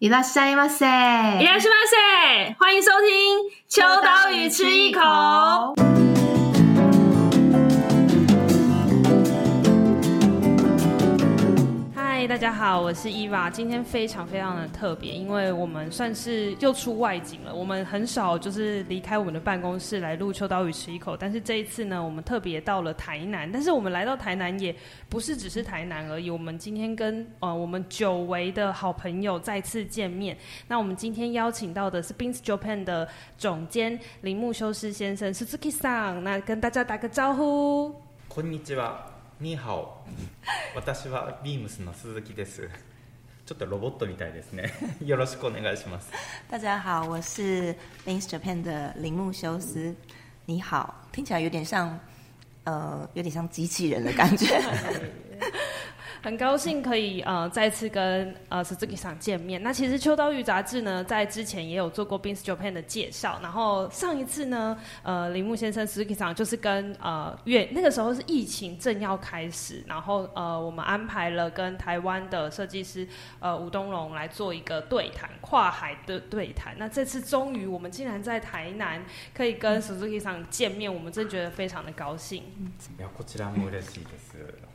いらっしゃいませ，いらっしゃいませ，欢迎收听秋刀鱼吃一口。 大家好，我是伊娃。今天非常非常的特别，因为我们算是又出外景了。我们很少就是离开我们的办公室来录秋刀鱼吃一口，但是这一次呢，我们特别到了台南。但是我们来到台南也不是只是台南而已，我们今天跟呃我们久违的好朋友再次见面。那我们今天邀请到的是 Beams Japan 的总监铃木修斯先生，Suzuki-san。那跟大家打个招呼。こんにちは。 你好，私はビームスの铃木です。ちょっとロボットみたいですね。よろしくお愿いします。大家好，我是 Beams Japan 的铃木修斯。你好，听起来有点像，呃，有点像机器人的感觉。很高兴可以呃再次跟呃 Suzuki-san 见面。那其实秋刀鱼杂志呢，在之前也有做过 Beams Japan 的介绍。然后上一次呢，呃铃木先生 Suzuki-san 就是跟呃月那个时候是疫情正要开始，然后呃我们安排了跟台湾的设计师呃吴东龙来做一个对谈，跨海的对谈。那这次终于我们竟然在台南可以跟 Suzuki-san 见面，我们真觉得非常的高兴。いやこちらも嬉しいです。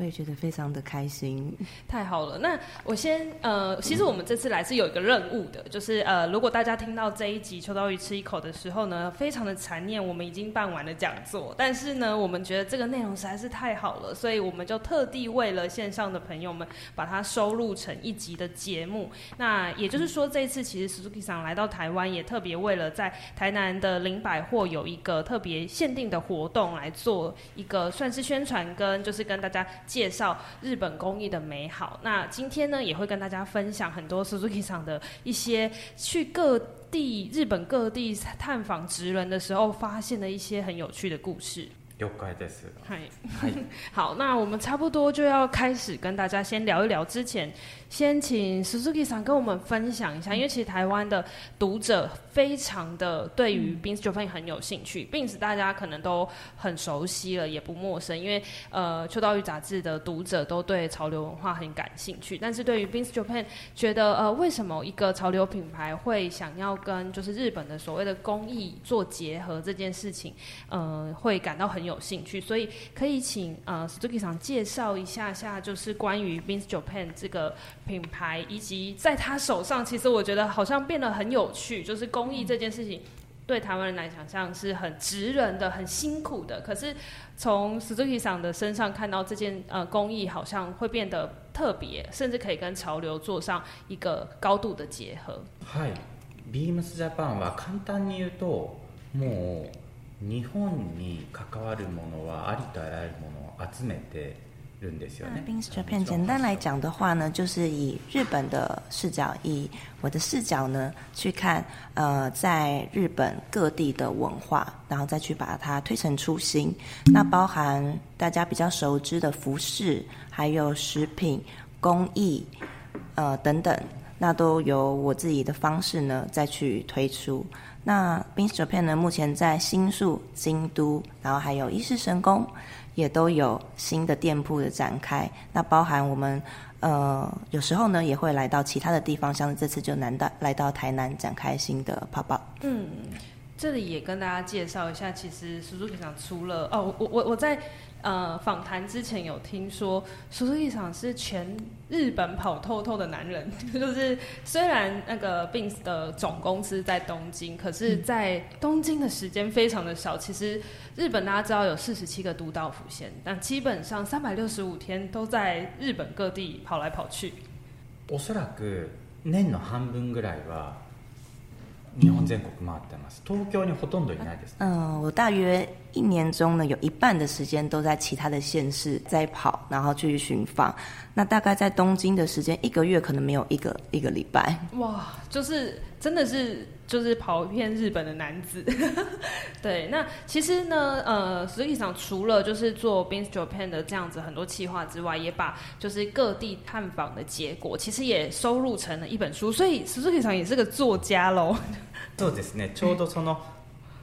本当に。はい。我也觉得非常的开心，太好了。那我先呃，其实我们这次来是有一个任务的，就是呃，如果大家听到这一集秋刀鱼吃一口的时候呢，非常的残念，我们已经办完了讲座，但是呢，我们觉得这个内容实在是太好了，所以我们就特地为了线上的朋友们，把它收录成一集的节目。那也就是说，这一次其实 Suzuki-san 来到台湾，也特别为了在台南的林百货有一个特别限定的活动，来做一个算是宣传跟就是跟大家。 介绍日本工艺的美好。那今天呢，也会跟大家分享很多 Suzuki 厂的一些去各地、日本各地探访职人的时候发现的一些很有趣的故事。了解です。はい，好，那我们差不多就要开始跟大家先聊一聊之前。先请 Suzuki さん跟我们分享一下，因为其实台湾的读者非常的对于 Beams Japan 很有兴趣，Beams 大家可能都很熟悉了，也不陌生，因为呃秋刀鱼杂志的读者都对潮流文化很感兴趣。但是对于 Beams Japan，觉得呃为什么一个潮流品牌会想要跟就是日本的所谓的工艺做结合这件事情，呃会感到很有兴趣，所以可以请呃 Suzuki-san 介绍一下下，就是关于 Beams Japan 这个。品牌以及在他手上，其实我觉得好像变得很有趣。就是工艺这件事情，对台湾人来讲，像是很职人的、很辛苦的。可是从 Suzuki-san 的身上看到这件呃工艺，好像会变得特别，甚至可以跟潮流做上一个高度的结合。はい、Beams Japan は简单に言うと、もう 日本に関わるものはありとあらゆるものを集めて。Beams Japan 简单来讲的话呢，就是以日本的视角，以我的视角呢去看，呃，在日本各地的文化，然后再去把它推陈出新。那包含大家比较熟知的服饰，还有食品、工艺，呃等等，那都由我自己的方式呢再去推出。 那 Beams Japan 呢，目前在新宿、京都，然后还有伊势神宫。也都有新的店铺的展开，那包含我们呃有时候呢也会来到其他的地方，像这次就难到来到台南展开新的 pop up。嗯，这里也跟大家介绍一下，其实 Suzuki 厂除了哦，我我我在。呃，访谈之前有听说，Suzuki-san 是全日本跑透透的男人。就是虽然那个 Beams 的总公司在东京，可是，在东京的时间非常的少。其实日本大家知道有四十七个都道府县，但基本上三百六十五天都在日本各地跑来跑去。おそらく年の半分ぐらいは 日本全国回ってます。东京にほとんどいないです。嗯，我大约。一年中呢，有一半的时间都在其他的县市在跑，然后去寻访。那大概在东京的时间，一个月可能没有一个一个礼拜。哇，就是 真的是就是跑遍日本的男子。对，那其实呢，呃，实际上除了就是做 Beams Japan 的这样子很多企划之外，也把就是各地探访的结果，其实也收录成了一本书。所以实际上也是个作家喽。そうですね。ちょうどその。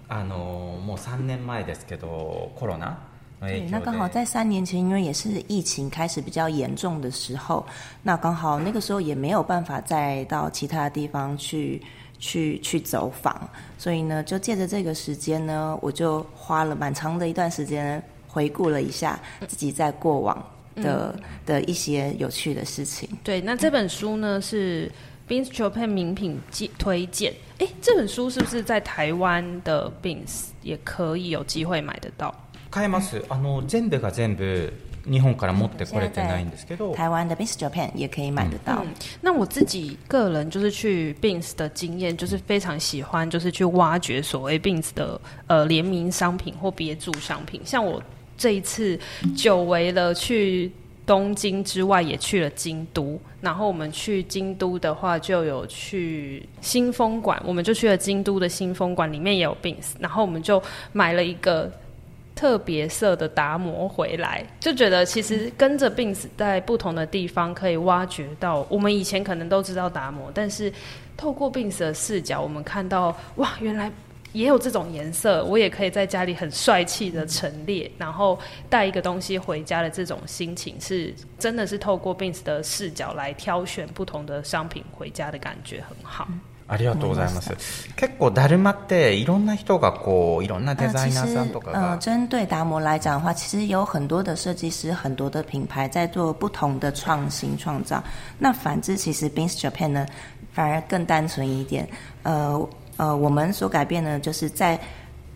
あのもう3年前ですけどコロナ 对，那刚好在三年前，因为也是疫情开始比较严重的时候，那刚好那个时候也没有办法再到其他地方去去去走访，所以呢，就借着这个时间呢，我就花了蛮长的一段时间回顾了一下自己在过往的、嗯、的一些有趣的事情。对，那这本书呢是 Bins Japan 名品推荐。哎，这本书是不是在台湾的 Bins 也可以有机会买得到？买えます。あの全部が全部日本から持ってこれてないんですけど，台湾的 Beams Japan 也可以买得到。嗯，那我自己个人就是去 Beams 的经验，就是非常喜欢，就是去挖掘所谓 Beams 的呃联名商品或别注商品。像我这一次久违了去东京之外，也去了京都。然后我们去京都的话，就有去新风馆，我们就去了京都的新风馆，里面也有 Beams。然后我们就买了一个。 特别色的达摩回来，就觉得其实跟着 Beams 在不同的地方可以挖掘到，我们以前可能都知道达摩，但是透过 Beams 的视角，我们看到哇，原来也有这种颜色，我也可以在家里很帅气的陈列，然后带一个东西回家的这种心情，是真的是透过 Beams 的视角来挑选不同的商品回家的感觉很好。ありがとうございます。结构达磨っていろんな人がこういろんなデザイナーさんとか呃，针对达摩来讲的话，其实有很多的设计师、很多的品牌在做不同的创新创造。那反之，其实 Beams Japan 呢，反而更单纯一点。呃呃，我们所改变呢，就是在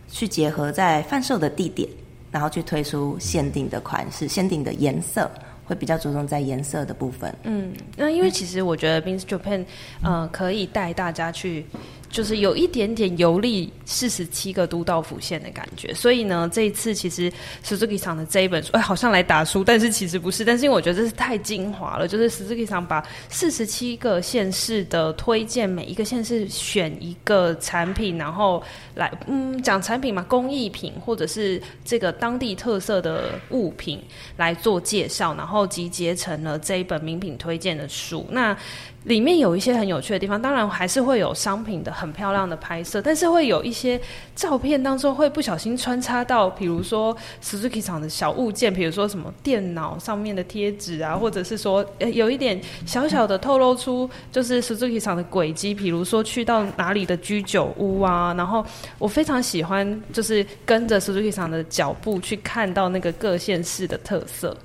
去结合在贩售的地点，然后去推出限定的款式、限定的颜色。 会比较着重在颜色的部分。嗯，那因为其实我觉得 Beams Japan，呃，可以带大家去。就是有一点点游历四十七个都道府县的感觉，所以呢，这一次其实 Suzuki 桑的这一本书，哎，好像来打书，但是其实不是，但是因为我觉得这是太精华了，就是 Suzuki 桑把四十七个县市的推荐，每一个县市选一个产品，然后来，嗯，讲产品嘛，工艺品或者是这个当地特色的物品来做介绍，然后集结成了这一本名品推荐的书。那里面有一些很有趣的地方，当然还是会有商品的很漂亮的拍摄，但是会有一些照片当中会不小心穿插到，比如说 Suzuki 厂的小物件，比如说什么电脑上面的贴纸啊，或者是说有一点小小的透露出就是 Suzuki 厂的轨迹，比如说去到哪里的居酒屋啊，然后我非常喜欢就是跟着 Suzuki 厂的脚步去看到那个各县市的特色。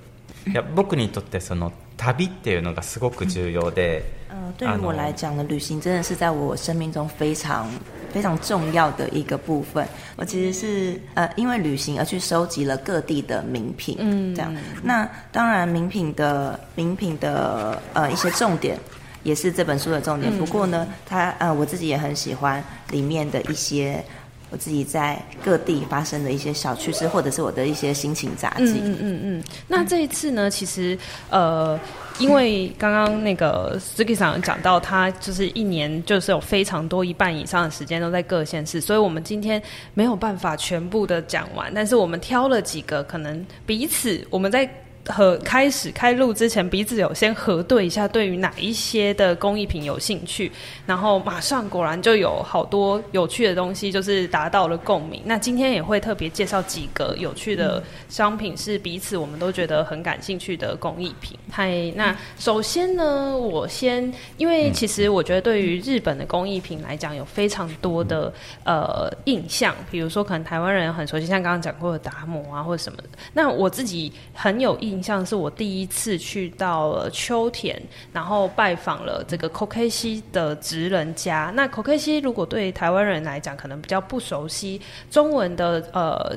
いや仆にとってその 旅っていうのがすごく重要で。呃，对于我来讲呢，旅行真的是在我生命中非常非常重要的一个部分。我其实是呃，因为旅行而去收集了各地的名品，嗯，这样。那当然，名品的名品的呃一些重点，也是这本书的重点。不过呢，它呃我自己也很喜欢里面的一些。 我自己在各地发生的一些小趣事，或者是我的一些心情杂记。嗯嗯嗯。那这一次呢，其实呃，因为刚刚那个 Suzuki 桑讲到，他就是一年就是有非常多一半以上的时间都在各县市，所以我们今天没有办法全部的讲完，但是我们挑了几个可能彼此我们在。和开始开录之前，彼此有先核对一下，对于哪一些的工艺品有兴趣，然后马上果然就有好多有趣的东西，就是达到了共鸣。那今天也会特别介绍几个有趣的商品，是彼此我们都觉得很感兴趣的工艺品。嗨，那首先呢，我先，因为其实我觉得对于日本的工艺品来讲，有非常多的呃印象，比如说可能台湾人很熟悉，像刚刚讲过的达摩啊，或者什么的。那我自己很有印。像是我第一次去到了秋田，然后拜访了这个 Kokeshi 的职人家。那 Kokeshi 如果对台湾人来讲可能比较不熟悉，中文的呃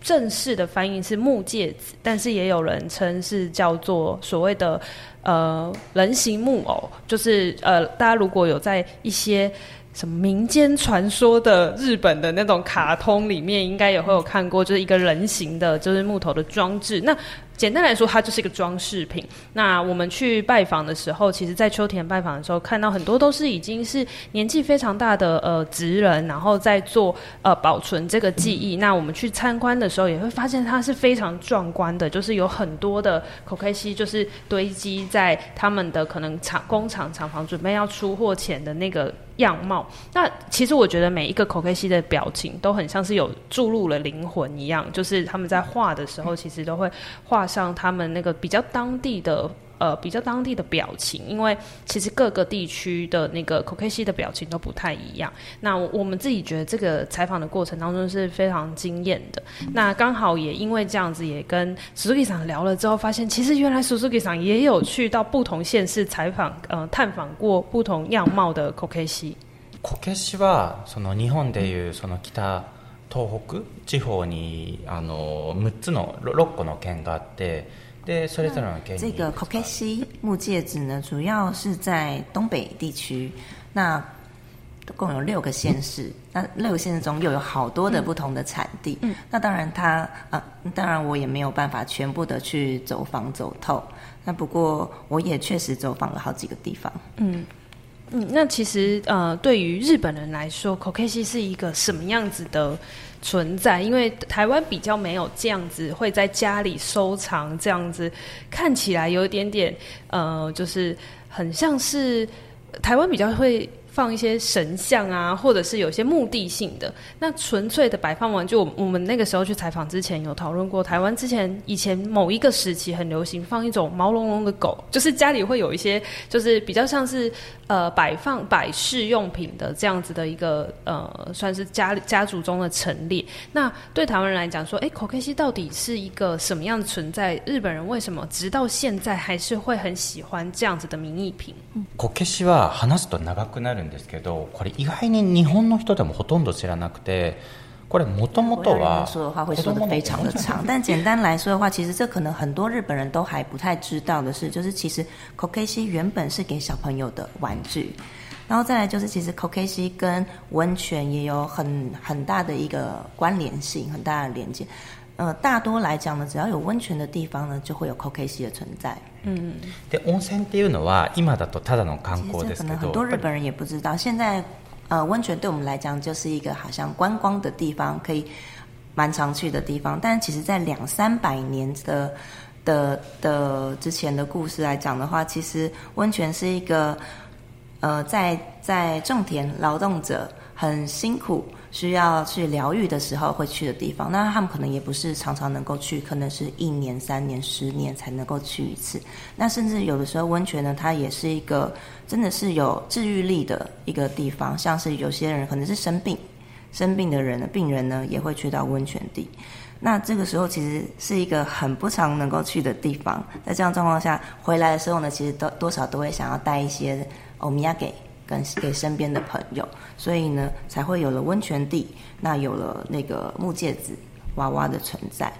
正式的翻译是木介子，但是也有人称是叫做所谓的呃人形木偶，就是呃大家如果有在一些。什么民间传说的日本的那种卡通里面，应该也会有看过，就是一个人形的，就是木头的装置。那简单来说，它就是一个装饰品。那我们去拜访的时候，其实，在秋田拜访的时候，看到很多都是已经是年纪非常大的呃职人，然后在做呃保存这个记忆。那我们去参观的时候，也会发现它是非常壮观的，就是有很多的口开西，就是堆积在他们的可能厂工厂厂房准备要出货前的那个。样貌。那其实我觉得每一个口 K 西的表情都很像是有注入了灵魂一样，就是他们在画的时候，其实都会画上他们那个比较当地的。呃，比较当地的表情，因为其实各个地区的那个 Kokeshi 的表情都不太一样。那我们自己觉得这个采访的过程当中是非常惊艳的。那刚好也因为这样子，也跟 Suzuki 桑聊了之后，发现其实原来 Suzuki 桑也有去到不同县市采访，呃，探访过不同样貌的 Kokeshi。Kokeshi はその日本でいうその北东北地方にあの6つの6个の县があって。 对，所以这个 Kokeshi 木戒指呢，主要是在东北地区，那共有六个县市，那六个县市中又有好多的不同的产地。嗯，那当然它啊，当然我也没有办法全部的去走访走透，那不过我也确实走访了好几个地方。嗯嗯，那其实呃，对于日本人来说，Kokeshi 是一个什么样子的？存在，因为台湾比较没有这样子会在家里收藏，这样子看起来有一点点呃，就是很像是台湾比较会。放一些神像啊，或者是有些目的性的。那纯粹的摆放玩就，我们那个时候去采访之前有讨论过。台湾之前以前某一个时期很流行放一种毛茸茸的狗，就是家里会有一些，就是比较像是呃摆放摆饰用品的这样子的一个呃，算是家家族中的陈列。那对台湾人来讲说，哎，Kokeshi 到底是一个什么样的存在？日本人为什么直到现在还是会很喜欢这样子的名义品？Kokeshi は话すと长くなる。ですけど，これ意外に日本の人でもほとんど知らなくて， これもともとは说的话会说得非常的长，但简单来说的话，其实这可能很多日本人都还不太知道的是，就是其实 Kokeshi 原本是给小朋友的玩具，然后再来就是其实 Kokeshi 跟温泉也有很很大的一个关联性，很大的连接。呃，大多来讲呢，只要有温泉的地方呢，就会有 Kokeshi 的存在。嗯，で温泉っていうのは今だとただの观光ですけど，可能很多日本人也不知道，现在 呃，温泉对我们来讲就是一个好像观光的地方，可以蛮常去的地方。但其实，在两三百年的的的之前的故事来讲的话，其实温泉是一个呃，在在种田劳动者很辛苦。需要去疗愈的时候会去的地方，那他们可能也不是常常能够去，可能是一年、三年、十年才能够去一次。那甚至有的时候温泉呢，它也是一个真的是有治愈力的一个地方。像是有些人可能是生病，生病的人呢，病人呢也会去到温泉地。那这个时候其实是一个很不常能够去的地方。在这样状况下回来的时候呢，其实都多少都会想要带一些欧米亚给。跟给身边的朋友，所以呢，才会有了温泉地，那有了那个木戒指娃娃的存在。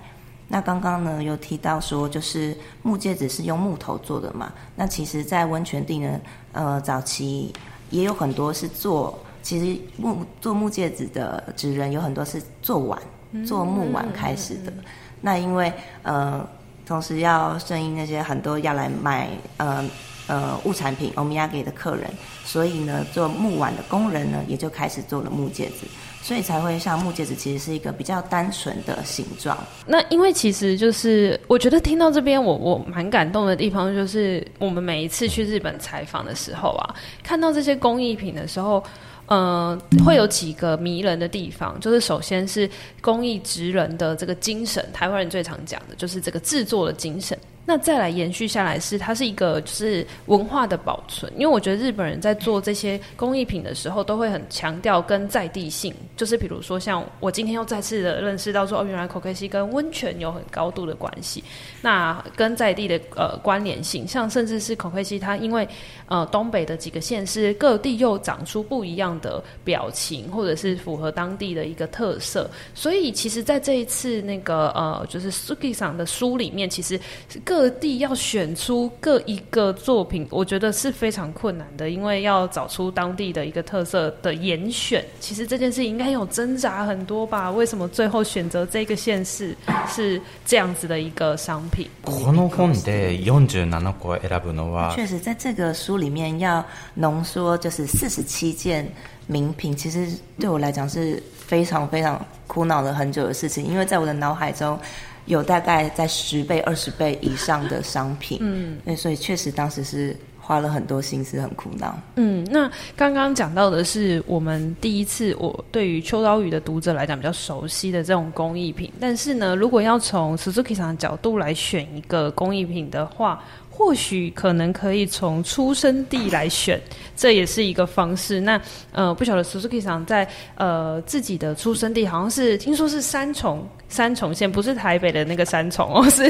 那刚刚呢，有提到说，就是木戒指是用木头做的嘛？那其实，在温泉地呢，呃，早期也有很多是做，其实木做木戒指的职人有很多是做碗，做木碗开始的。那因为呃，同时要顺应那些很多要来买，呃。呃，物产品欧米亚给的客人，所以呢，做木碗的工人呢，也就开始做了木戒指，所以才会像木戒指，其实是一个比较单纯的形状。那因为其实就是，我觉得听到这边，我我蛮感动的地方，就是我们每一次去日本采访的时候啊，看到这些工艺品的时候，呃，会有几个迷人的地方，就是首先是工艺职人的这个精神，台湾人最常讲的就是这个制作的精神。那再来延续下来是，它是一个就是文化的保存，因为我觉得日本人在做这些工艺品的时候，都会很强调跟在地性，就是比如说像我今天又再次的认识到说，哦，原来 Kokeshi 跟温泉有很高度的关系，那跟在地的呃关联性，像甚至是 Kokeshi 它因为呃东北的几个县市各地又长出不一样的表情，或者是符合当地的一个特色，所以其实在这一次那个呃就是 Suki 桑的书里面，其实是各地要选出各一个作品，我觉得是非常困难的，因为要找出当地的一个特色的严选，其实这件事应该有挣扎很多吧？为什么最后选择这个县市是这样子的一个商品？この本で47个选ぶのは，确实在这个书里面要浓缩就是四十七件名品，其实对我来讲是非常非常苦恼了很久的事情，因为在我的脑海中。 有大概在十倍、二十倍以上的商品，嗯，那所以确实当时是花了很多心思，很苦恼。嗯，那刚刚讲到的是我们第一次，我对于秋刀鱼的读者来讲比较熟悉的这种工艺品。但是呢，如果要从 Suzuki 桑的角度来选一个工艺品的话，或许可能可以从出生地来选，这也是一个方式。那呃，不晓得 Suzuki 桑在呃自己的出生地，好像是听说是三重三重县，不是台北的那个三重哦，是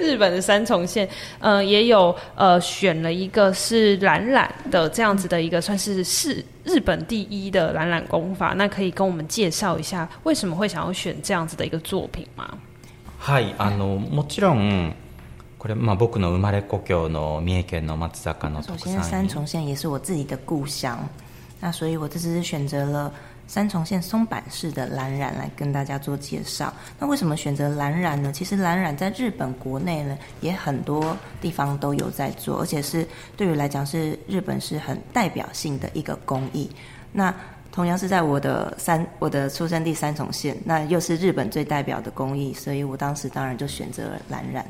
日本的三重县。呃，也有呃选了一个是蓝染的这样子的一个，算是是日本第一的蓝染工法。那可以跟我们介绍一下为什么会想要选这样子的一个作品吗？はい、あのもちろん。これまあ仆の生まれ故郷の三重県の松坂の特产。首先，三重县也是我自己的故乡，那所以我这次选择了 三重县松阪市的蓝染来跟大家做介绍。那为什么选择蓝染呢？其实蓝染在日本国内呢也很多地方都有在做，而且是对于来讲是日本是很代表性的一个工艺。那同样是在我的三我的出生地三重县，那又是日本最代表的工艺，所以我当时当然就选择了蓝染。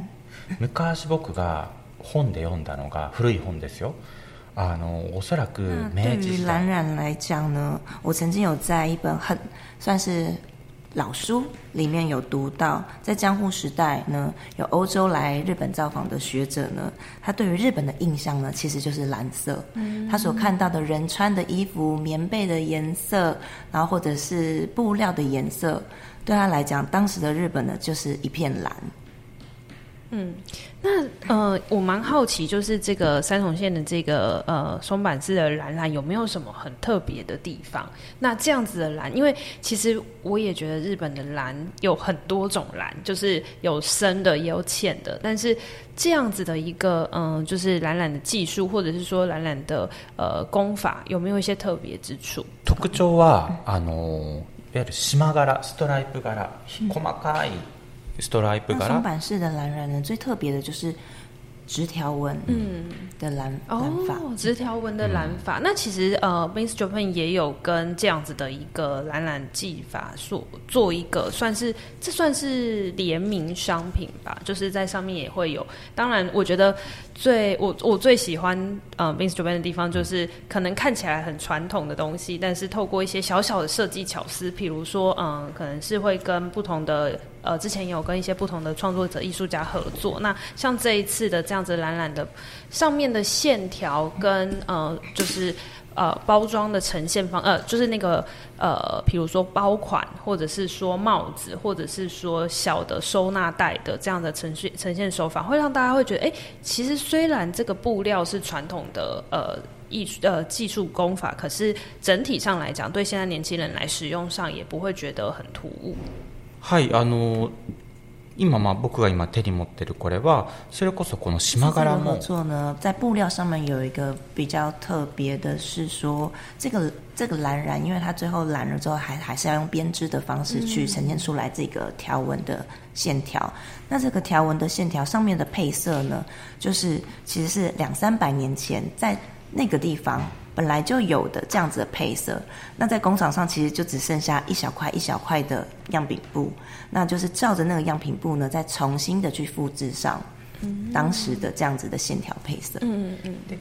昔仆が本で読んだのが古い本ですよ。 あのおそらく明治时代。对于蓝染来讲呢，我曾经有在一本很算是老书里面有读到，在江户时代呢，有欧洲来日本造访的学者呢，他对于日本的印象呢，其实就是蓝色。嗯，他所看到的人穿的衣服、棉被的颜色，然后或者是布料的颜色，对他来讲，当时的日本呢，就是一片蓝。 嗯，那呃，我蛮好奇，就是这个三重县的这个呃松阪市的蓝染有没有什么很特别的地方？那这样子的蓝，因为其实我也觉得日本的蓝有很多种蓝，就是有深的也有浅的，但是这样子的一个嗯、呃，就是蓝染的技术，或者是说蓝染的呃工法，有没有一些特别之处？特徴はあのいわゆる縞柄、ストライプ柄、细かい。 那松板式的蓝染呢，最特别的就是直条纹嗯的蓝染法，哦，直条纹的染法。嗯、那其实呃 m i s s Japan 也有跟这样子的一个蓝染技法做做一个算是这算是联名商品吧，就是在上面也会有。当然，我觉得最我我最喜欢呃 Binz Japan 的地方就是可能看起来很传统的东西，但是透过一些小小的设计巧思，譬如说嗯、呃，可能是会跟不同的。呃，之前有跟一些不同的创作者、艺术家合作。那像这一次的这样子蓝染的上面的线条跟呃，就是呃包装的呈现方，呃，就是那个呃，比如说包款，或者是说帽子，或者是说小的收纳袋的这样的呈现呈现手法，会让大家会觉得，哎，其实虽然这个布料是传统的呃艺术呃技术工法，可是整体上来讲，对现在年轻人来使用上也不会觉得很突兀。はい、あの今まあ仆が今手に持ってるこれはそれこそこの縞柄も。做呢，在布料上面有一个比较特别的是说，这个这个蓝染，因为它最后染了之后还，还还是要用编织的方式去呈现出来这个条纹的线条。嗯、那这个条纹的线条上面的配色呢，就是其实是两三百年前在那个地方。 本来就有的这样子的配色，那在工厂上其实就只剩下一小块一小块的样品布，那就是照着那个样品布呢，再重新的去复制上当时的这样子的线条配色。嗯嗯嗯。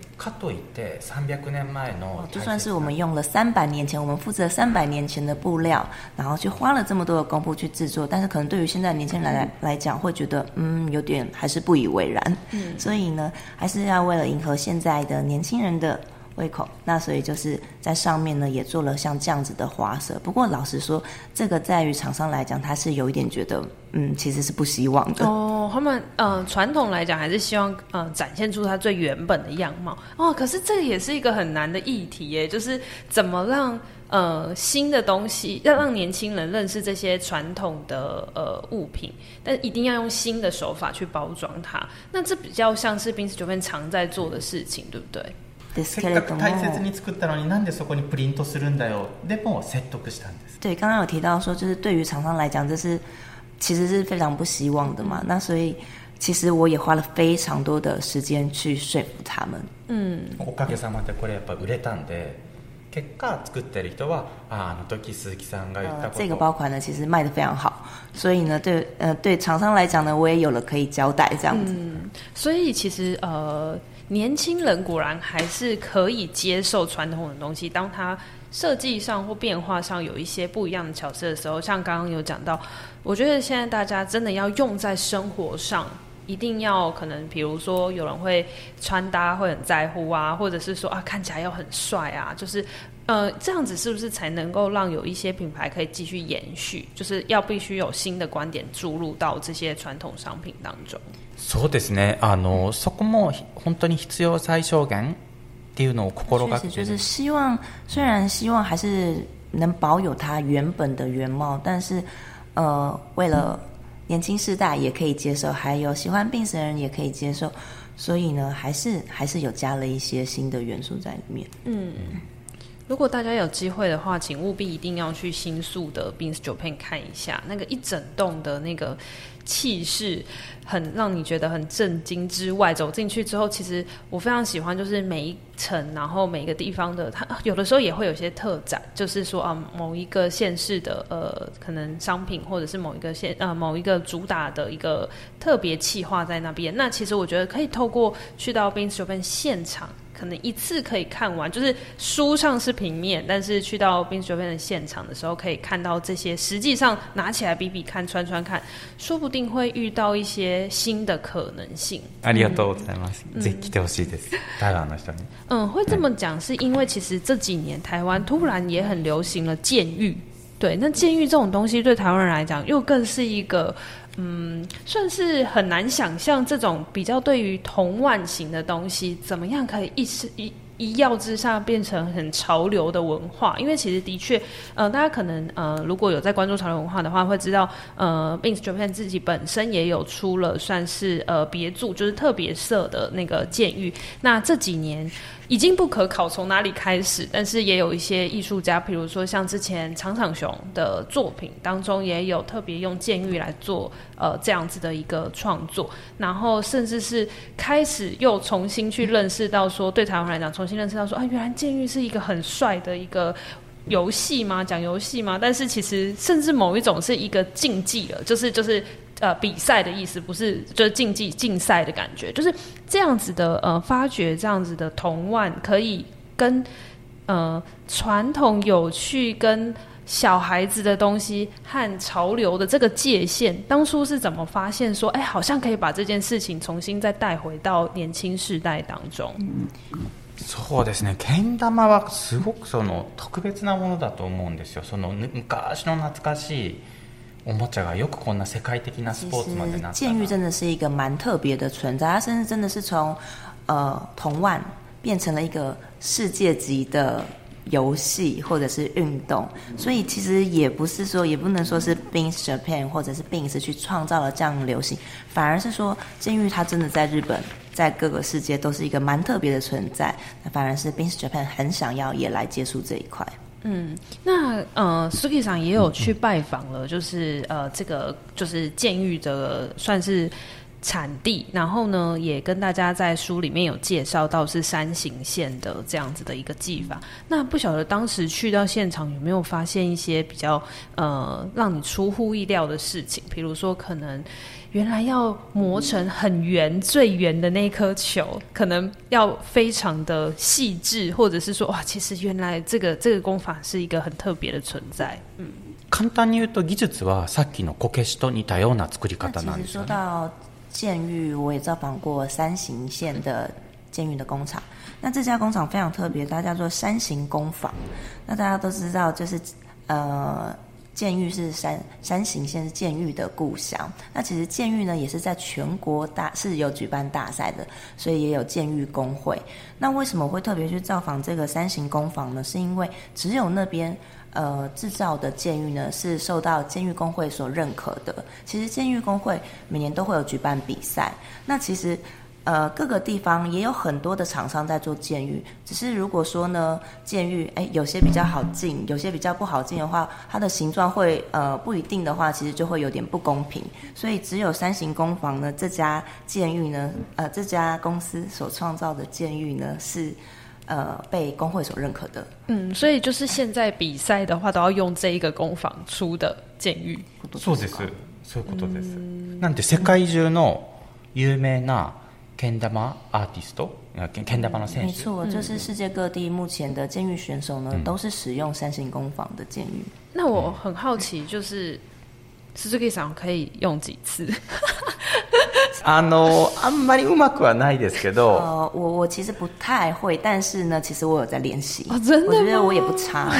就算是我们用了三百年前，我们复制了三百年前的布料，然后去花了这么多的功夫去制作，但是可能对于现在年轻人来来讲，会觉得嗯有点还是不以为然。嗯。所以呢，还是要为了迎合现在的年轻人的。胃口，那所以就是在上面呢，也做了像这样子的花色。不过老实说，这个在于厂商来讲，他是有一点觉得，嗯，其实是不希望的。哦，他们呃传统来讲还是希望呃展现出它最原本的样貌。哦，可是这个也是一个很难的议题耶，就是怎么让呃新的东西要让年轻人认识这些传统的呃物品，但一定要用新的手法去包装它。那这比较像是冰雪酒店常在做的事情，对不对？せっかく大切に作ったのになんでそこにプリントするんだよでも说得したんです。对，刚刚有提到说，就是对于厂商来讲，这是其实是非常不希望的嘛。那所以其实我也花了非常多的时间去说服他们。嗯。おかげさまでこれやっぱ売れたんで、结果作ってる人はあの时铃木さんが言ったこと。这个包款呢，其实卖得非常好，所以呢，对呃对厂商来讲呢，我也有了可以交代这样子。嗯，所以其实呃。年轻人果然还是可以接受传统的东西。当他设计上或变化上有一些不一样的巧思的时候，像刚刚有讲到，我觉得现在大家真的要用在生活上，一定要可能，比如说有人会穿搭会很在乎啊，或者是说啊看起来要很帅啊，就是呃这样子是不是才能够让有一些品牌可以继续延续？就是要必须有新的观点注入到这些传统商品当中。そうですね。あのそこも本当に必要最小限。确实，就是希望，虽然希望还是能保有它原本的原貌，但是，呃，为了年轻世代也可以接受，还有喜欢 BEAMS 的人也可以接受，所以呢，还是还是有加了一些新的元素在里面。嗯， 如果大家有机会的话，请务必一定要去新宿的 BEAMS JAPAN 看一下，那个一整栋的那个。气势很让你觉得很震惊之外，走进去之后，其实我非常喜欢，就是每一层，然后每一个地方的，它有的时候也会有些特展，就是说啊，某一个县市的呃，可能商品或者是某一个县呃某一个主打的一个特别企划在那边。那其实我觉得可以透过去到 BEAMS JAPAN 现场。可能一次可以看完，就是书上是平面，但是去到 BEAMS JAPAN 的现场的时候，可以看到这些，实际上拿起来比比看，穿穿看，说不定会遇到一些新的可能性。ありがとうございます。ぜひ来てほしいです。台湾の人に。嗯，会这么讲是因为其实这几年台湾突然也很流行了渐欲，对，那渐欲这种东西对台湾人来讲又更是一个。 嗯，算是很难想象这种比较对于童玩型的东西，怎么样可以一时一一跃之下变成很潮流的文化？因为其实的确，呃，大家可能呃，如果有在关注潮流文化的话，会知道，呃 b i n s JAPAN 自己本身也有出了算是呃别注，就是特别色的那个监狱。那这几年。已经不可考从哪里开始，但是也有一些艺术家，比如说像之前长场雄的作品当中，也有特别用监狱来做呃这样子的一个创作，然后甚至是开始又重新去认识到说，对台湾来讲，重新认识到说啊，原来监狱是一个很帅的一个游戏吗？讲游戏吗？但是其实甚至某一种是一个竞技了，就是就是。呃，比赛的意思不是就是竞技竞赛的感觉，就是这样子的呃，发掘这样子的童玩可以跟呃传统有趣跟小孩子的东西和潮流的这个界限，当初是怎么发现说，哎，好像可以把这件事情重新再带回到年轻世代当中。嗯，そうですね。けん玉はすごくその特别なものだと思うんですよ。その昔の懐かしい。 おもちゃがよくこんな世界的なスポーツまでなった。渐欲真的是一个蛮特别的存在，它甚至真的是从呃童玩变成了一个世界级的游戏或者是运动，所以其实也不是说，也不能说是 BEAMS Japan 或者是 BEAMS 去创造了这样的流行，反而是说渐欲它真的在日本，在各个世界都是一个蛮特别的存在，那反而是 BEAMS Japan 很想要也来接触这一块。 嗯，那呃，Suki 桑也有去拜访了，就是呃，这个就是监狱的算是产地，然后呢，也跟大家在书里面有介绍到是山形县的这样子的一个技法。那不晓得当时去到现场有没有发现一些比较呃让你出乎意料的事情，比如说可能。原来要磨成很圆、最圆的那颗球，可能要非常的细致，或者是说，哇，其实原来这个这个功法是一个很特别的存在。嗯，简单に言うと技术はさっきのこけしと似たような作り方なんです。其实说到渐欲，我也造访过山形县的渐欲的工厂。那这家工厂非常特别，它叫做山形工坊。那大家都知道，就是呃。 渐欲是山山形县是渐欲的故乡，那其实渐欲呢也是在全国大是有举办大赛的，所以也有渐欲工会。那为什么会特别去造访这个山形工坊呢？是因为只有那边呃制造的渐欲呢是受到渐欲工会所认可的。其实渐欲工会每年都会有举办比赛，那其实。呃，各个地方也有很多的厂商在做渐欲，只是如果说呢，渐欲哎，有些比较好进，有些比较不好进的话，它的形状会呃不一定的话，其实就会有点不公平。所以只有山形工坊呢这家渐欲呢，呃这家公司所创造的渐欲呢是呃被工会所认可的。嗯，所以就是现在比赛的话，都要用这一个工坊出的渐欲。そうです、そういうことです。なんで世界中の有名な けん玉アーティスト，けん玉の选手。没错，就是世界各地目前的剑玉选手呢，嗯、都是使用山形工坊的剑玉。那我很好奇，就是，Suzuki 桑可以用几次？ あのあんまりうまくはないですけど，呃，我我其实不太会，但是呢，其实我有在练习。哦，真的吗？我觉得我也不差，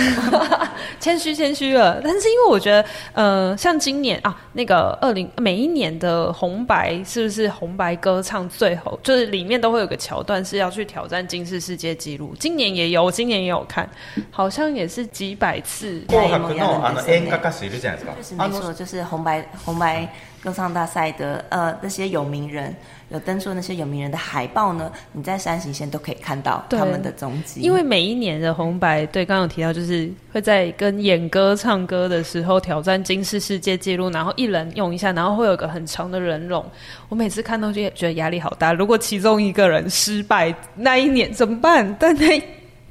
谦虚谦虚了。但是因为我觉得，呃，像今年啊，那个二零每一年的红白是不是红白歌唱最后就是里面都会有个桥段是要去挑战金氏世界纪录。今年也有，我今年也有看，好像也是几百次。红白のあの演歌歌手いるじゃないですか。就是没错，就是红白红白。 歌唱大赛的呃那些有名人有登出那些有名人的海报呢，你在山形县都可以看到他们的踪迹。因为每一年的红白，对，刚刚有提到就是会在跟演歌唱歌的时候挑战金氏世界纪录，然后一人用一下，然后会有个很长的人龙。我每次看到就觉得压力好大，如果其中一个人失败，那一年怎么办？但那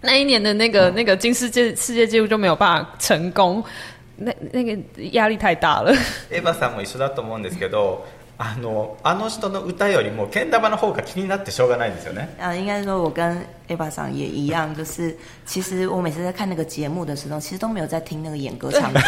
那一年的那个、嗯、那个金世界世界纪录就没有办法成功。那那个压力太大了。エヴァさんも一绪だと思うんですけど、あのあの人の歌よりもけん玉の方が気になってしょうがないんですよね。啊，应该说我跟エヴァさん也一样，就是其实我每次在看那个节目的时候，其实都没有在听那个演歌唱歌，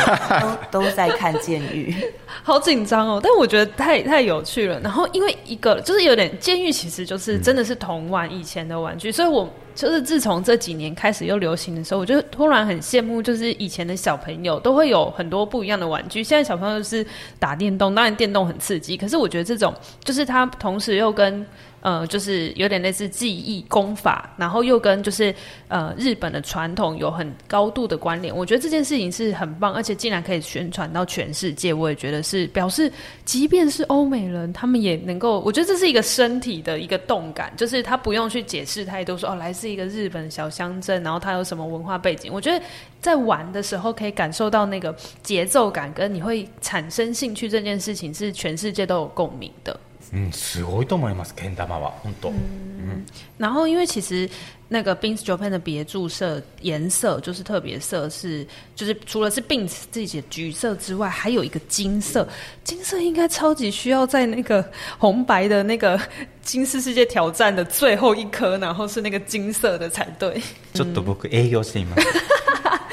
都都在看剑玉，好紧张哦。但我觉得太太有趣了。然后因为一个就是有点剑玉，其实就是真的是童玩以前的玩具，嗯、所以我。就是自从这几年开始又流行的时候，我就突然很羡慕，就是以前的小朋友都会有很多不一样的玩具。现在小朋友就是打电动，当然电动很刺激，可是我觉得这种就是他同时又跟。 呃，就是有点类似技艺功法，然后又跟就是呃日本的传统有很高度的关联。我觉得这件事情是很棒，而且竟然可以宣传到全世界，我也觉得是表示，即便是欧美人，他们也能够。我觉得这是一个身体的一个动感，就是他不用去解释太多说，说哦，来自一个日本小乡镇，然后他有什么文化背景。我觉得在玩的时候可以感受到那个节奏感，跟你会产生兴趣这件事情，是全世界都有共鸣的。嗯，すごいと思います。けん玉は本当。嗯，然后因为其实那个 BINS Japan 的别注色颜色就是特别色是，是就是除了是 BINS 自己的橘色之外，还有一个金色。金色应该超级需要在那个红白的那个金氏世界挑战的最后一颗，然后是那个金色的才对。ちょっと仆営业しています。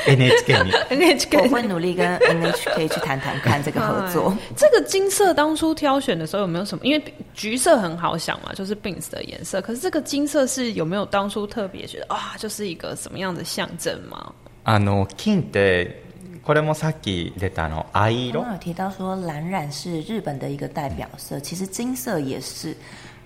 NHK 你 NHK 我会努力跟 NHK 去谈谈看这个合作。这个金色当初挑选的时候有没有什么？因为橘色很好想嘛，就是 BINS 的颜色。可是这个金色 是有没有当初特别觉得啊，就是一个什么样的象征吗？あの金ってこれもさっき出たの蓝色。刚刚有提到说蓝染是日本的一个代表色，其实金色也是。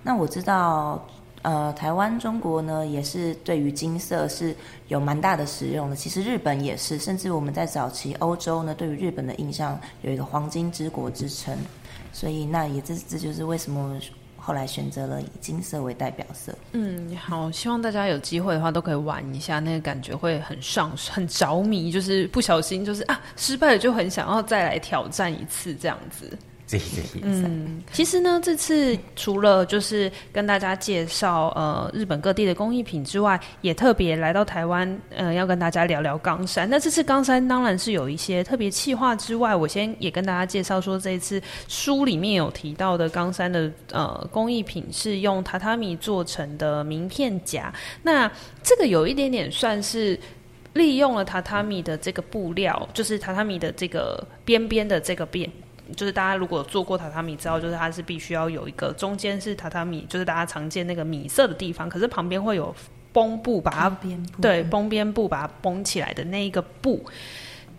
那我知道。呃，台湾、中国呢，也是对于金色是有蛮大的使用的。其实日本也是，甚至我们在早期欧洲呢，对于日本的印象有一个“黄金之国”之称。所以，那也这这就是为什么 后来选择了以金色为代表色。嗯，好，希望大家有机会的话都可以玩一下，那个感觉会很上，很着迷，就是不小心就是啊失败了，就很想要再来挑战一次这样子。嗯，其实呢，这次除了就是跟大家介绍呃日本各地的工艺品之外，也特别来到台湾，呃，要跟大家聊聊冈山。那这次冈山当然是有一些特别企划之外，我先也跟大家介绍说，这一次书里面有提到的冈山的呃工艺品是用榻榻米做成的名片夹。那这个有一点点算是利用了榻榻米的这个布料，就是榻榻米的这个边边的这个边。就是大家如果做过榻榻米，知道就是它是必须要有一个中间是榻榻米，就是大家常见那个米色的地方，可是旁边会有绷布把它边对绷边布把它绷起来的那一个布。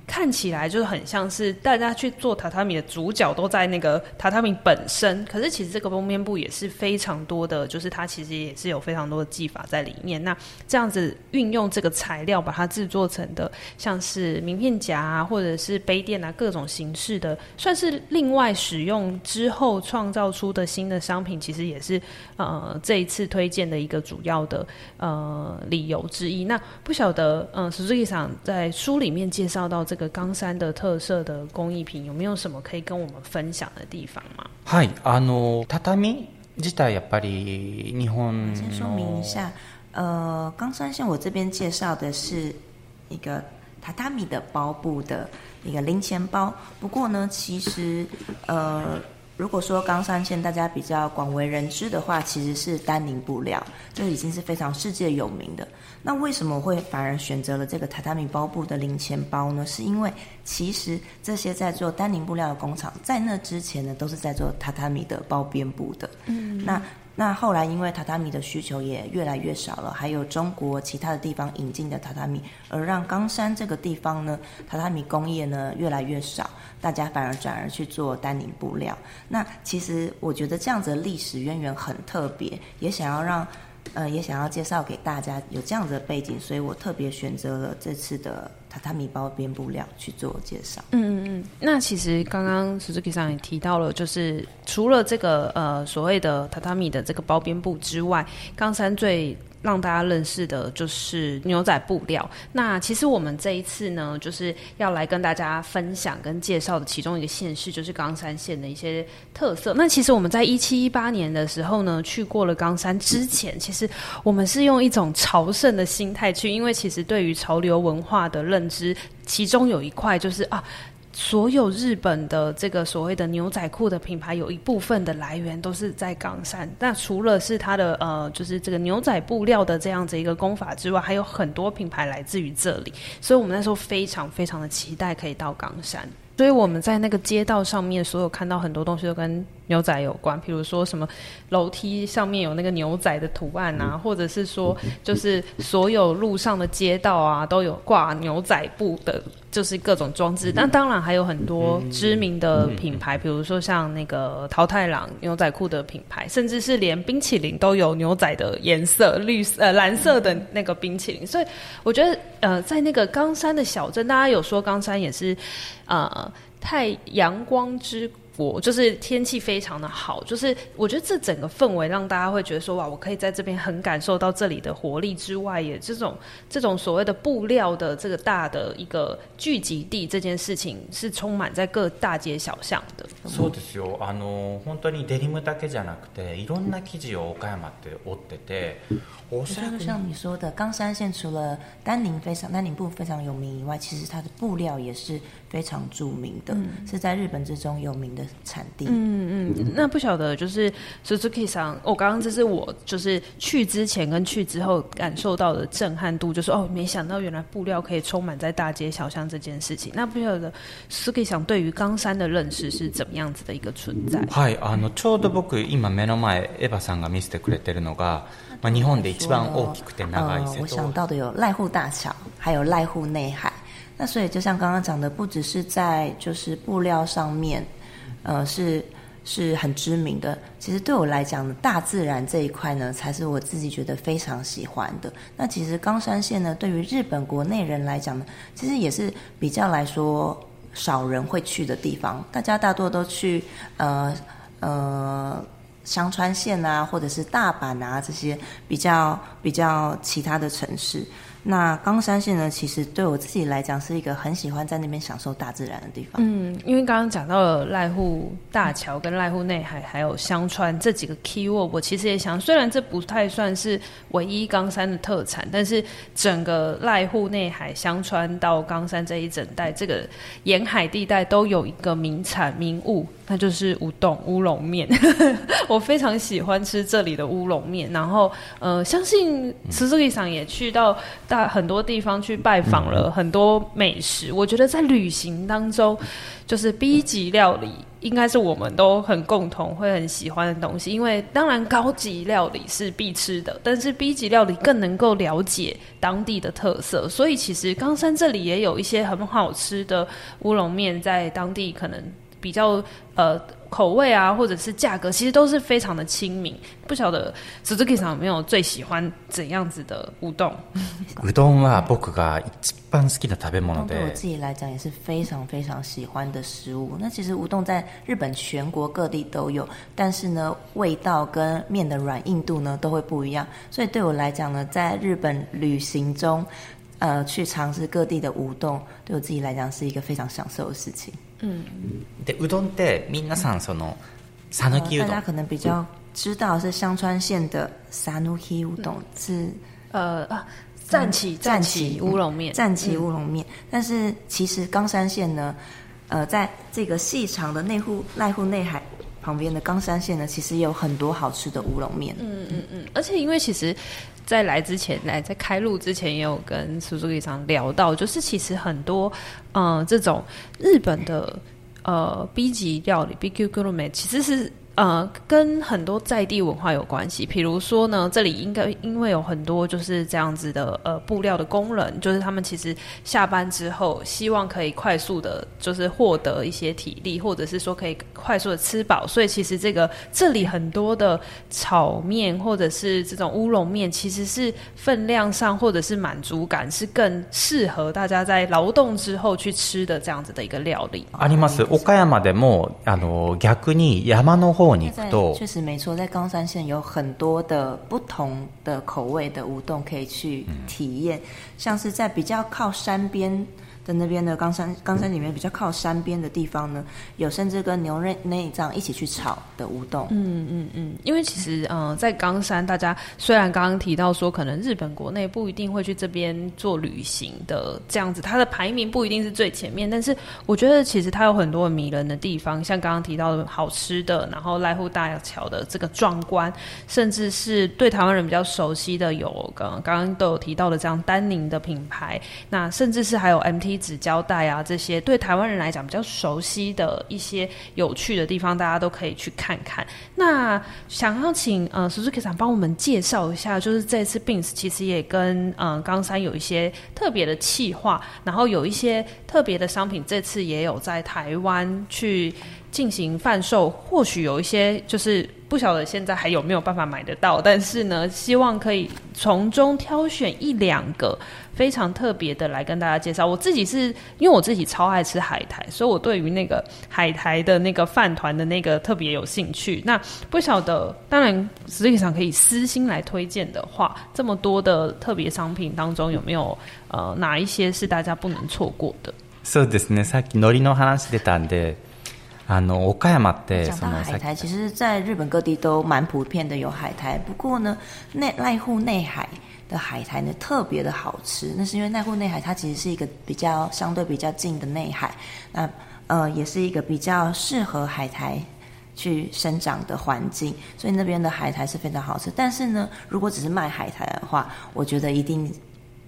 看起来就是很像是大家去做榻榻米的主角都在那个榻榻米本身，可是其实这个封面布也是非常多的，就是它其实也是有非常多的技法在里面。那这样子运用这个材料把它制作成的，像是名片夹啊，或者是杯垫啊，各种形式的，算是另外使用之后创造出的新的商品，其实也是呃这一次推荐的一个主要的呃理由之一。那不晓得嗯，Suzuki さん在书里面介绍到这个。冈山的特色的工艺品有没有什么可以跟我们分享的地方吗？はい、あの畳自体やっぱり日本。先说明一下，呃，冈山县我这边介绍的是一个榻榻米的包布的一个零钱包。不过呢，其实呃， 如果说冈山县大家比较广为人知的话，其实是丹宁布料，这已经是非常世界有名的。 那为什么会反而选择了这个榻榻米包布的零钱包呢？是因为其实这些在做丹宁布料的工厂，在那之前呢，都是在做榻榻米的包边布的。嗯，那。那后来，因为榻榻米的需求也越来越少了，还有中国其他的地方引进的榻榻米，而让冈山这个地方呢，榻榻米工业呢越来越少，大家反而转而去做丹宁布料。那其实我觉得这样子的历史渊源很特别，也想要让。呃，也想要介绍给大家有这样子的背景，所以我特别选择了这次的榻榻米包边布料去做介绍。嗯嗯嗯。那其实刚刚 Suzuki 上也提到了，就是除了这个呃所谓的榻榻米的这个包边布之外，冈山最让大家认识的就是牛仔布料。那其实我们这一次呢，就是要来跟大家分享跟介绍的其中一个县市，就是冈山县的一些特色。那其实我们在一七一八年的时候呢，去过了冈山之前，其实我们是用一种朝圣的心态去，因为其实对于潮流文化的认知，其中有一块就是啊。所有日本的这个所谓的牛仔裤的品牌，有一部分的来源都是在冈山。那除了是它的呃，就是这个牛仔布料的这样子一个工法之外，还有很多品牌来自于这里。所以我们那时候非常非常的期待可以到冈山。所以我们在那个街道上面，所有看到很多东西都跟牛仔有关，比如说什么楼梯上面有那个牛仔的图案啊，或者是说就是所有路上的街道啊都有挂牛仔布的，就是各种装置。但当然还有很多知名的品牌，比如说像那个桃太郎牛仔裤的品牌，甚至是连冰淇淋都有牛仔的颜色，绿色呃蓝色的那个冰淇淋。所以我觉得呃，在那个冈山的小镇，大家有说冈山也是。呃，太阳光之国，就是天气非常的好，就是我觉得这整个氛围让大家会觉得说，哇，我可以在这边很感受到这里的活力之外，也这种这种所谓的布料的这个大的一个聚集地，这件事情是充满在各大街小巷的。そうですよ。あの本当にデニムだけじゃなくて、いろんな生地を冈山って织ってて。我觉得像你说的，冈山县除了丹宁非常丹宁布非常有名以外，其实它的布料也是 非常著名的，嗯、是在日本之中有名的产地。嗯嗯，那不晓得就是 Suzuki 桑，我刚刚这是我就是去之前跟去之后感受到的震撼度，就是哦，没想到原来布料可以充满在大街小巷这件事情。那不晓得 Suzuki 桑对于冈山的认识是怎么样子的一个存在？はい、あのちょうど仆今目の前エヴァさんが见せてくれてるのが。日本的一番大きくて长い、呃、我想到的有濑户大桥，还有濑户内海。 那所以就像刚刚讲的，不只是在就是布料上面，呃，是是很知名的。其实对我来讲，大自然这一块呢，才是我自己觉得非常喜欢的。那其实冈山县呢，对于日本国内人来讲呢，其实也是比较来说少人会去的地方。大家大多都去，呃呃。香川县啊，或者是大阪啊，这些比较比较其他的城市。那冈山县呢，其实对我自己来讲是一个很喜欢在那边享受大自然的地方。嗯，因为刚刚讲到了濑户大桥、跟濑户内海，还有香川这几个 key word，我其实也想，虽然这不太算是唯一冈山的特产，但是整个濑户内海、香川到冈山这一整带，这个沿海地带都有一个名产名物，那就是乌冬乌龙面。我非常喜欢吃这里的乌龙面，然后呃，相信 Suzuki 桑也去到。大很多地方去拜访了很多美食，我觉得在旅行当中，就是 B 级料理应该是我们都很共同会很喜欢的东西。因为当然高级料理是必吃的，但是 B 级料理更能够了解当地的特色。所以其实冈山这里也有一些很好吃的乌龙面，在当地可能比较呃。口味啊，或者是价格，其实都是非常的亲民。不晓得 Suzuki さん有没有最喜欢怎样子的乌冬？乌冬は仆が一番好きな食べ物で，对我自己来讲也是非常非常喜欢的食物。那其实乌冬在日本全国各地都有，但是呢，味道跟面的软硬度呢都会不一样。所以对我来讲呢，在日本旅行中，呃，去尝试各地的乌冬，对我自己来讲是一个非常享受的事情。 嗯，でうどんって皆さんその讃岐うどん，大家可能比较知道是香川县的讃岐乌冬是呃啊赞岐赞岐乌龙面赞岐乌龙面，但是其实冈山县呢，呃，在这个细长的内户濑户内海 旁边的冈山县呢，其实也有很多好吃的乌龙面。嗯嗯嗯，而且因为其实， 在来之前，来在开录之前，也有跟 Suzuki 上聊到，就是其实很多嗯、呃、这种日本的呃 B 级料理 B 级グルメ其实是。 呃，跟很多在地文化有关系。比如说呢，这里应该因为有很多就是这样子的呃布料的工人，就是他们其实下班之后，希望可以快速的，就是获得一些体力，或者是说可以快速的吃饱。所以其实这个这里很多的炒面或者是这种乌龙面，其实是分量上或者是满足感是更适合大家在劳动之后去吃的这样子的一个料理。あります。冈山でもあの逆に山の方 在确实没错，在冈山县有很多的不同的口味的乌冬可以去体验，嗯、像是在比较靠山边。在那边的冈山，冈山里面比较靠山边的地方呢，有甚至跟牛内内脏一起去炒的乌冬。嗯嗯嗯，因为其实，嗯、呃，在冈山，大家虽然刚刚提到说，可能日本国内不一定会去这边做旅行的这样子，它的排名不一定是最前面，但是我觉得其实它有很多迷人的地方，像刚刚提到的好吃的，然后濑户大桥的这个壮观，甚至是对台湾人比较熟悉的有刚刚刚都有提到的这样丹宁的品牌，那甚至是还有 MT。纸胶带啊，这些对台湾人来讲比较熟悉的一些有趣的地方，大家都可以去看看。那想要请呃，Suzuki 桑帮我们介绍一下，就是这次 BEAMS 其实也跟嗯冈山有一些特别的企划，然后有一些特别的商品，这次也有在台湾去进行贩售。或许有一些就是不晓得现在还有没有办法买得到，但是呢，希望可以从中挑选一两个。非常特别的来跟大家介绍，我自己是因为我自己超爱吃海苔，所以我对于那个海苔的那个饭团的那个特别有兴趣。那不晓得，当然实际上可以私心来推荐的话，这么多的特别商品当中，有没有呃哪一些是大家不能错过的？そうですね。さっき海苔の话出たんで、 あの冈山って讲到海苔，其实在日本各地都蛮普遍的有海苔，不过呢，内濑户内海。的海苔呢，特别的好吃，那是因为濑户内海它其实是一个比较相对比较近的内海，那呃也是一个比较适合海苔去生长的环境，所以那边的海苔是非常好吃。但是呢，如果只是卖海苔的话，我觉得一定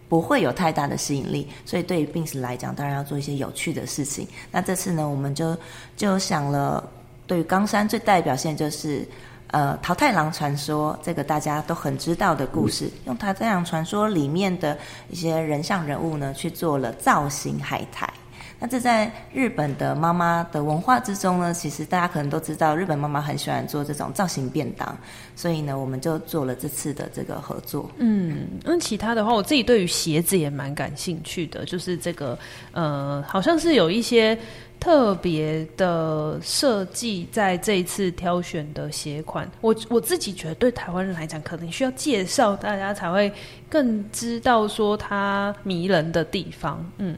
不会有太大的吸引力。所以对于 BEAMS 来讲，当然要做一些有趣的事情。那这次呢，我们就就想了，对于冈山最代表性就是。呃，桃太郎传说这个大家都很知道的故事，用桃太郎传说里面的一些人像人物呢，去做了造型海苔。那这在日本的妈妈的文化之中呢，其实大家可能都知道，日本妈妈很喜欢做这种造型便当，所以呢，我们就做了这次的这个合作。嗯，那其他的话，我自己对于鞋子也蛮感兴趣的，就是这个呃，好像是有一些。特别的设计，在这一次挑选的鞋款，我我自己觉得对台湾人来讲，可能需要介绍，大家才会更知道说它迷人的地方。嗯，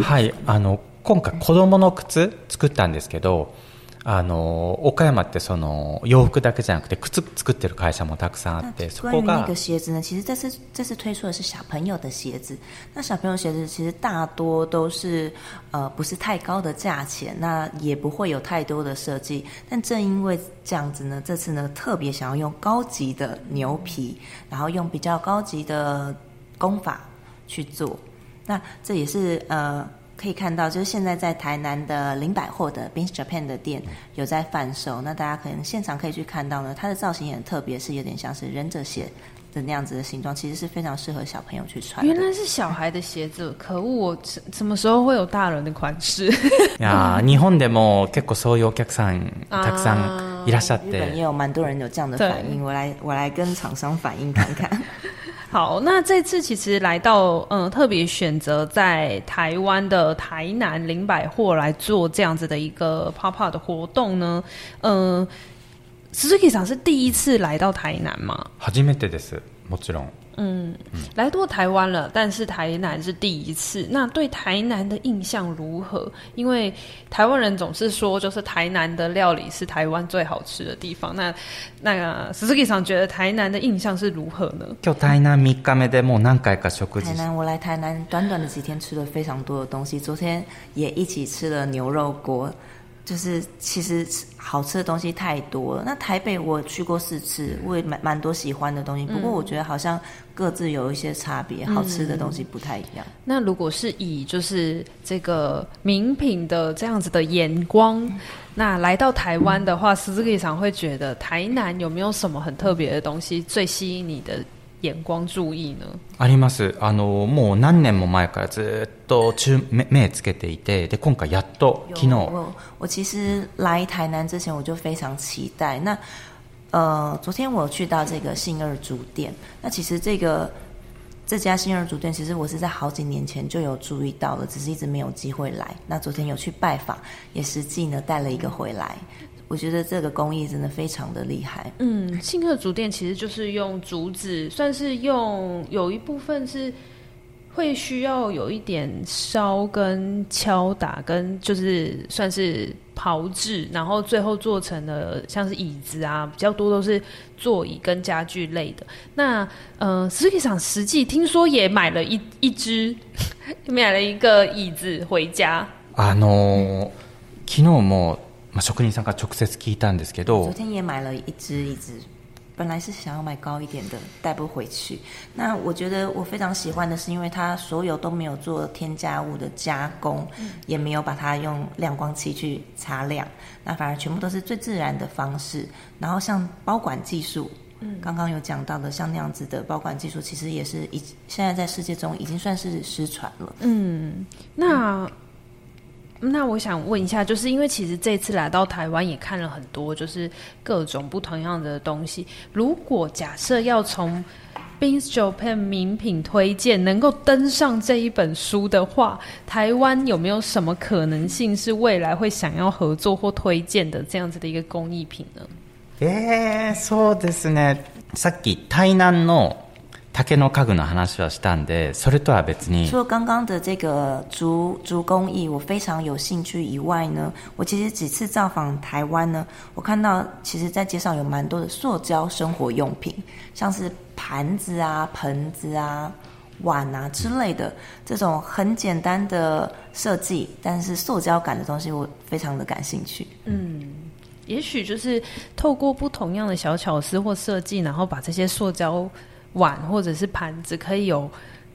はい、あの今回子供の靴作ったんですけど。あの冈山ってその洋服だけじゃなくて靴作ってる会社もたくさんあって，那关于那个鞋子呢，其实这次这次推出的是小朋友的鞋子。那小朋友鞋子其实大多都是呃不是太高的价钱，那也不会有太多的设计。但正因为这样子呢，这次呢特别想要用高级的牛皮，然后用比较高级的工法去做。那这也是呃。可以看到，就是现在在台南的林百货的 BEAMS Japan 的店有在贩售。那大家可能现场可以去看到呢，它的造型也很特别，是有点像是忍者鞋的那样子的形状，其实是非常适合小朋友去穿。原来是小孩的鞋子，可恶！我什么时候会有大人的款式？呀，日本でも结构そういうお客さんたくさんいらっしゃって，日本也有蛮多人有这样的反应。我来我来跟厂商反映看看。 好，那这次其实来到，嗯，特别选择在台湾的台南林百货来做这样子的一个 pop up 的活动呢，嗯，Suzuki 桑是第一次来到台南吗？初めてです、もちろん。 嗯，来过台湾了，但是台南是第一次。那对台南的印象如何？因为台湾人总是说，就是台南的料理是台湾最好吃的地方。那那个 Suzuki 桑觉得台南的印象是如何呢？就台南三日目でもう何回か食事。台南，我来台南短短的几天吃了非常多的东西。昨天也一起吃了牛肉锅。 就是其实好吃的东西太多了。那台北我去过四次，我也蛮蛮多喜欢的东西。不过我觉得好像各自有一些差别，好吃的东西不太一样。嗯、那如果是以就是这个名品的这样子的眼光，嗯、那来到台湾的话，Suzuki 桑会觉得台南有没有什么很特别的东西最吸引你的？眼光注意呢？あります。あのもう何年も前からずっと注目目つけていて、で今回やっと昨日。我我其实来台南之前我就非常期待。那呃，昨天我去到这个信二竹店，那其实这个这家信二竹店，其实我是在好几年前就有注意到了，只是一直没有机会来。那昨天有去拜访，也实际呢带了一个回来。 我觉得这个工艺真的非常的厉害。嗯，庆贺竹店其实就是用竹子，算是用有一部分是会需要有一点烧跟敲打，跟就是算是炮制，然后最后做成了像是椅子啊，比较多都是座椅跟家具类的。那呃，实际上实际听说也买了一一只，买了一个椅子回家。啊喏，昨日も。まあ、职人さんから直接闻いたんですけど，昨天也买了一只椅子，本来是想要买高一点的，带不回去。那我觉得我非常喜欢的是，因为它所有都没有做添加物的加工，嗯、也没有把它用亮光器去擦亮，那反而全部都是最自然的方式。然后像包管技术，嗯，刚刚有讲到的，像那样子的包管技术，其实也是已现在在世界中已经算是失传了。嗯，那。 那我想问一下，就是因为其实这次来到台湾也看了很多，就是各种不同样的东西。如果假设要从 Bin's Japan 名品推荐能够登上这一本书的话，台湾有没有什么可能性是未来会想要合作或推荐的这样子的一个工艺品呢？诶，そうですね。さっき台南の 竹の家具の话はしたんで，それとは别に。除了刚刚的这个竹竹工艺，我非常有兴趣以外呢，我其实几次造访台湾呢，我看到其实在街上有蛮多的塑胶生活用品，像是盘子啊、盆子啊、碗啊之类的，这种很简单的设计，但是塑胶感的东西，我非常的感兴趣。嗯，也许就是透过不同样的小巧思或设计，然后把这些塑胶。 碗或者是盘子可以有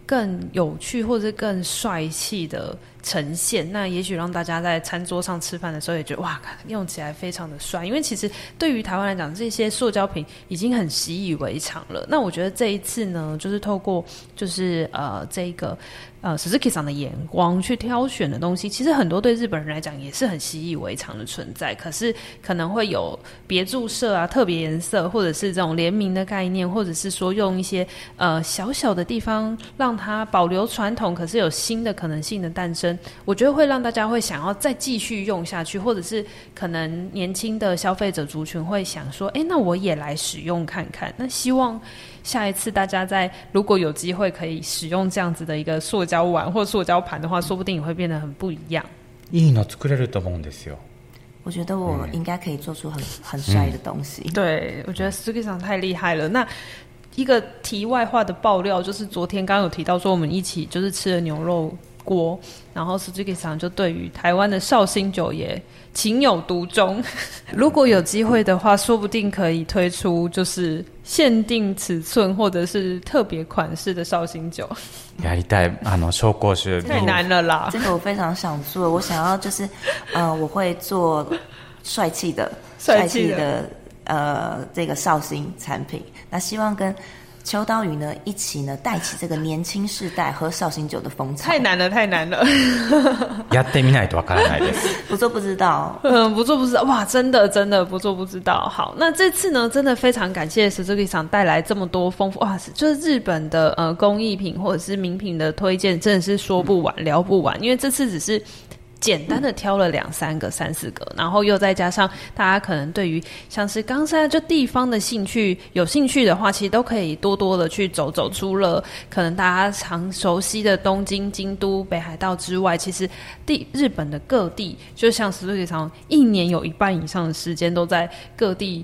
更有趣或者更帅气的呈现，那也许让大家在餐桌上吃饭的时候也觉得哇，用起来非常的帅。因为其实对于台湾来讲，这些塑胶品已经很习以为常了。那我觉得这一次呢，就是透过就是呃这个。呃，Suzuki 桑的眼光去挑选的东西，其实很多对日本人来讲也是很习以为常的存在。可是可能会有别注色啊、特别颜色，或者是这种联名的概念，或者是说用一些呃小小的地方让它保留传统，可是有新的可能性的诞生。我觉得会让大家会想要再继续用下去，或者是可能年轻的消费者族群会想说：“哎，那我也来使用看看。”那希望。下一次大家在如果有机会可以使用这样子的一个塑胶碗或塑胶盘的话，说不定也会变得很不一样。いいの作れると思うんですよ。我觉得我应该可以做出很很帅的东西。嗯、对，我觉得 Suzuki 桑太厉害了。那一个题外话的爆料就是，昨天刚刚有提到说，我们一起就是吃了牛肉 锅，然后 Suzuki 桑就对于台湾的绍兴酒也情有独钟。如果有机会的话，说不定可以推出就是限定尺寸或者是特别款式的绍兴酒。やりたいあの绍兴酒太难了啦！这个我非常想做，我想要就是呃，我会做帅气的帅气的呃这个绍兴产品，那希望跟。 秋刀鱼呢，一起呢带起这个年轻世代喝绍兴酒的风潮。太难了，太难了。やってみないとわからないです。不做不知道。嗯，不做不知道。哇，真的真的不做不知道。好，那这次呢，真的非常感谢 Suzuki 桑带来这么多丰富哇，就是日本的呃工艺品或者是名品的推荐，真的是说不完、聊不完。因为这次只是。 简单的挑了两三个、三四个，然后又再加上大家可能对于像是冈山这地方的兴趣有兴趣的话，其实都可以多多的去走走。除了可能大家常熟悉的东京、京都、北海道之外，其实地日本的各地，就像 Suzuki 桑一年有一半以上的时间都在各地。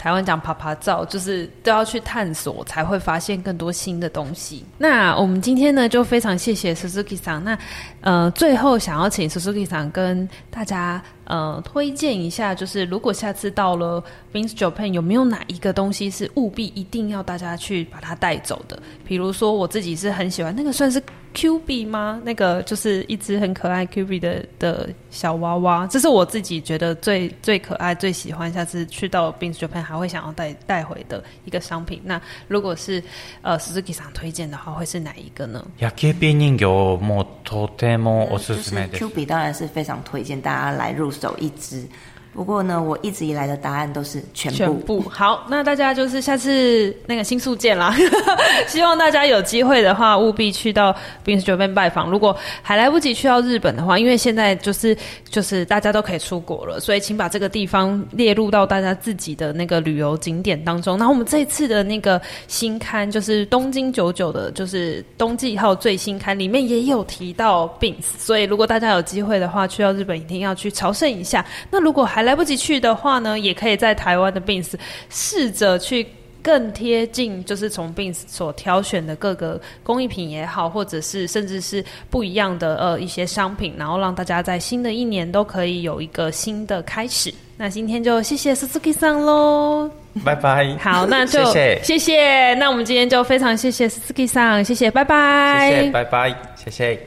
台湾讲爬爬照，就是都要去探索，才会发现更多新的东西。那我们今天呢，就非常谢谢 Suzuki 桑。那呃，最后想要请 Suzuki 桑跟大家呃推荐一下，就是如果下次到了 Beams Japan，有没有哪一个东西是务必一定要大家去把它带走的？比如说我自己是很喜欢那个算是。Q B 吗？那个就是一只很可爱 Q B 的的小娃娃，这是我自己觉得最最可爱、最喜欢，下次去到 Beams Japan 还会想要带带回的一个商品。那如果是呃 Suzuki 桑推荐的话，会是哪一个呢？野球人形もとてもおすすめです。Q B 当然是非常推荐大家来入 走一只。不过呢，我一直以来的答案都是全部。全部好，那大家就是下次那个新宿见啦。希望大家有机会的话，务必去到 Beams Japan 拜访。如果还来不及去到日本的话，因为现在就是就是大家都可以出国了，所以请把这个地方列入到大家自己的那个旅游景点当中。然后我们这次的那个新刊就是东京九九的，就是冬季号最新刊里面也有提到冰室所以如果大家有机会的话，去到日本一定要去朝圣一下。那如果还还来不及去的话呢，也可以在台湾的 Beams 试着去更贴近，就是从 Beams 所挑选的各个工艺品也好，或者是甚至是不一样的呃一些商品，然后让大家在新的一年都可以有一个新的开始。那今天就谢谢 Suzuki 桑喽，拜拜。好，那就谢谢，谢谢。那我们今天就非常谢谢 Suzuki 桑，谢谢，拜拜，谢谢，拜拜，谢谢。